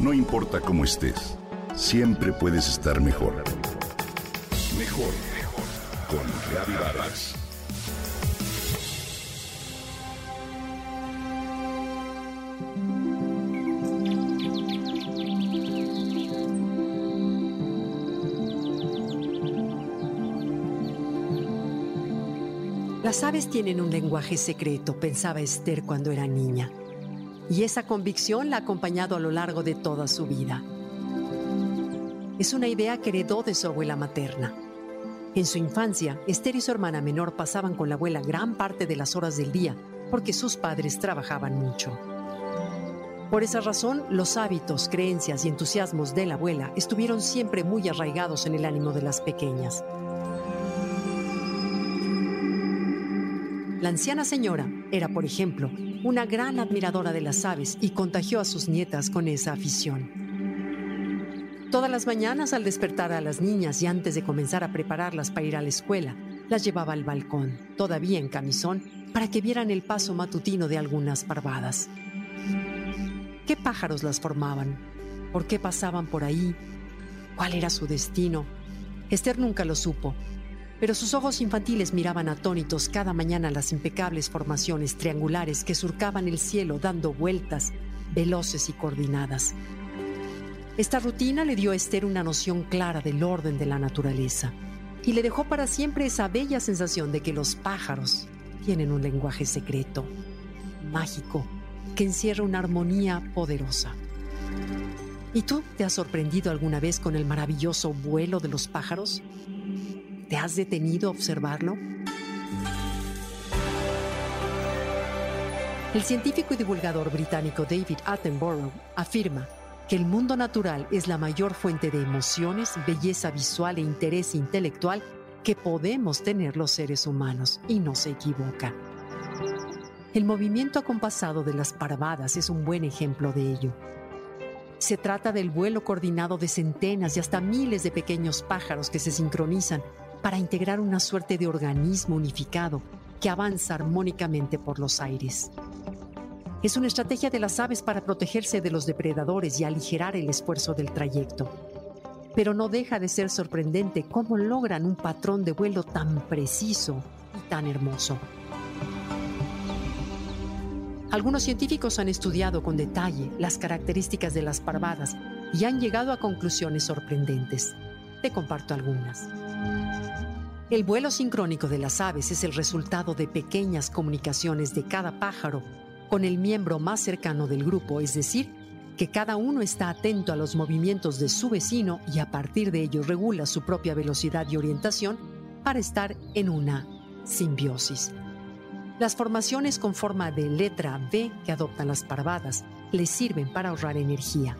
No importa cómo estés, siempre puedes estar mejor. Mejor, mejor. Con Reavivadas. Las aves tienen un lenguaje secreto, pensaba Esther cuando era niña y esa convicción la ha acompañado a lo largo de toda su vida. Es una idea que heredó de su abuela materna. En su infancia, Esther y su hermana menor pasaban con la abuela gran parte de las horas del día porque sus padres trabajaban mucho. Por esa razón, los hábitos, creencias y entusiasmos de la abuela estuvieron siempre muy arraigados en el ánimo de las pequeñas. La anciana señora era, por ejemplo, una gran admiradora de las aves y contagió a sus nietas con esa afición. Todas las mañanas al despertar a las niñas y antes de comenzar a prepararlas para ir a la escuela, las llevaba al balcón, todavía en camisón, para que vieran el paso matutino de algunas parvadas. ¿Qué pájaros las formaban? ¿Por qué pasaban por ahí? ¿Cuál era su destino? Esther nunca lo supo, pero sus ojos infantiles miraban atónitos cada mañana las impecables formaciones triangulares que surcaban el cielo dando vueltas veloces y coordinadas. Esta rutina le dio a Esther una noción clara del orden de la naturaleza y le dejó para siempre esa bella sensación de que los pájaros tienen un lenguaje secreto, mágico, que encierra una armonía poderosa. ¿Y tú te has sorprendido alguna vez con el maravilloso vuelo de los pájaros? ¿Te has detenido a observarlo? El científico y divulgador británico David Attenborough afirma que el mundo natural es la mayor fuente de emociones, belleza visual e interés intelectual que podemos tener los seres humanos, y no se equivoca. El movimiento acompasado de las parvadas es un buen ejemplo de ello. Se trata del vuelo coordinado de centenas y hasta miles de pequeños pájaros que se sincronizan para integrar una suerte de organismo unificado que avanza armónicamente por los aires. Es una estrategia de las aves para protegerse de los depredadores y aligerar el esfuerzo del trayecto. Pero no deja de ser sorprendente cómo logran un patrón de vuelo tan preciso y tan hermoso. Algunos científicos han estudiado con detalle las características de las parvadas y han llegado a conclusiones sorprendentes. Te comparto algunas. El vuelo sincrónico de las aves es el resultado de pequeñas comunicaciones de cada pájaro con el miembro más cercano del grupo, es decir, que cada uno está atento a los movimientos de su vecino y a partir de ello regula su propia velocidad y orientación para estar en una simbiosis. Las formaciones con forma de letra V que adoptan las parvadas les sirven para ahorrar energía.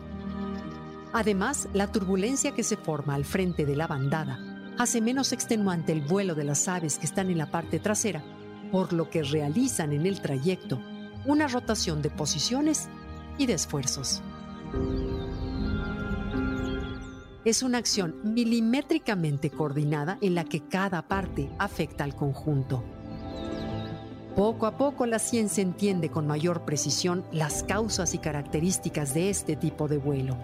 Además, la turbulencia que se forma al frente de la bandada hace menos extenuante el vuelo de las aves que están en la parte trasera, por lo que realizan en el trayecto una rotación de posiciones y de esfuerzos. Es una acción milimétricamente coordinada en la que cada parte afecta al conjunto. Poco a poco la ciencia entiende con mayor precisión las causas y características de este tipo de vuelo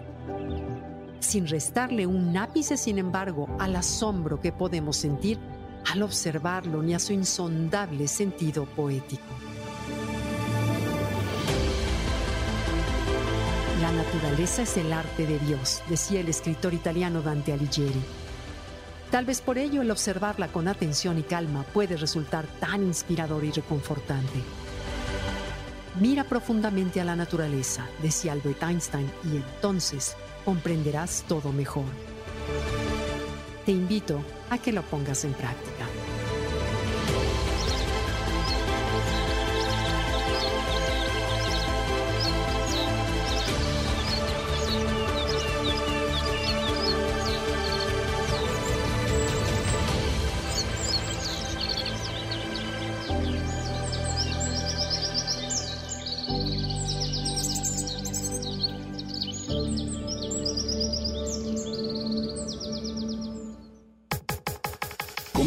sin restarle un ápice, sin embargo, al asombro que podemos sentir al observarlo ni a su insondable sentido poético. La naturaleza es el arte de Dios, decía el escritor italiano Dante Alighieri. Tal vez por ello el observarla con atención y calma puede resultar tan inspirador y reconfortante. Mira profundamente a la naturaleza, decía Albert Einstein, y entonces comprenderás todo mejor. Te invito a que lo pongas en práctica.